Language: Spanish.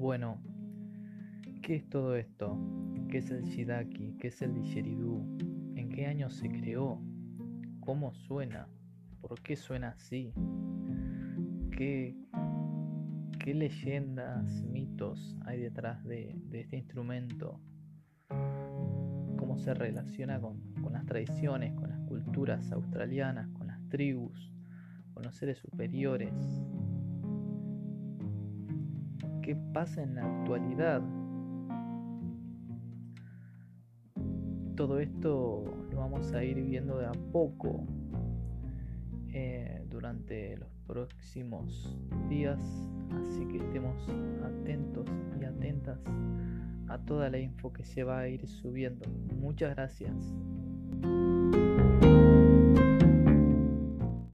Bueno, ¿qué es todo esto? ¿Qué es el Shidaki? ¿Qué es el Didgeridoo? ¿En qué año se creó? ¿Cómo suena? ¿Por qué suena así? ¿Qué, qué leyendas, mitos hay detrás de, este instrumento? ¿Cómo se relaciona con, con las tradiciones, con las culturas australianas, con las tribus, con los seres superiores? Qué pasa en la actualidad. Todo esto lo vamos a ir viendo de a poco eh, durante los próximos días, así que estemos atentos y atentas a toda la info que se va a ir subiendo. Muchas gracias.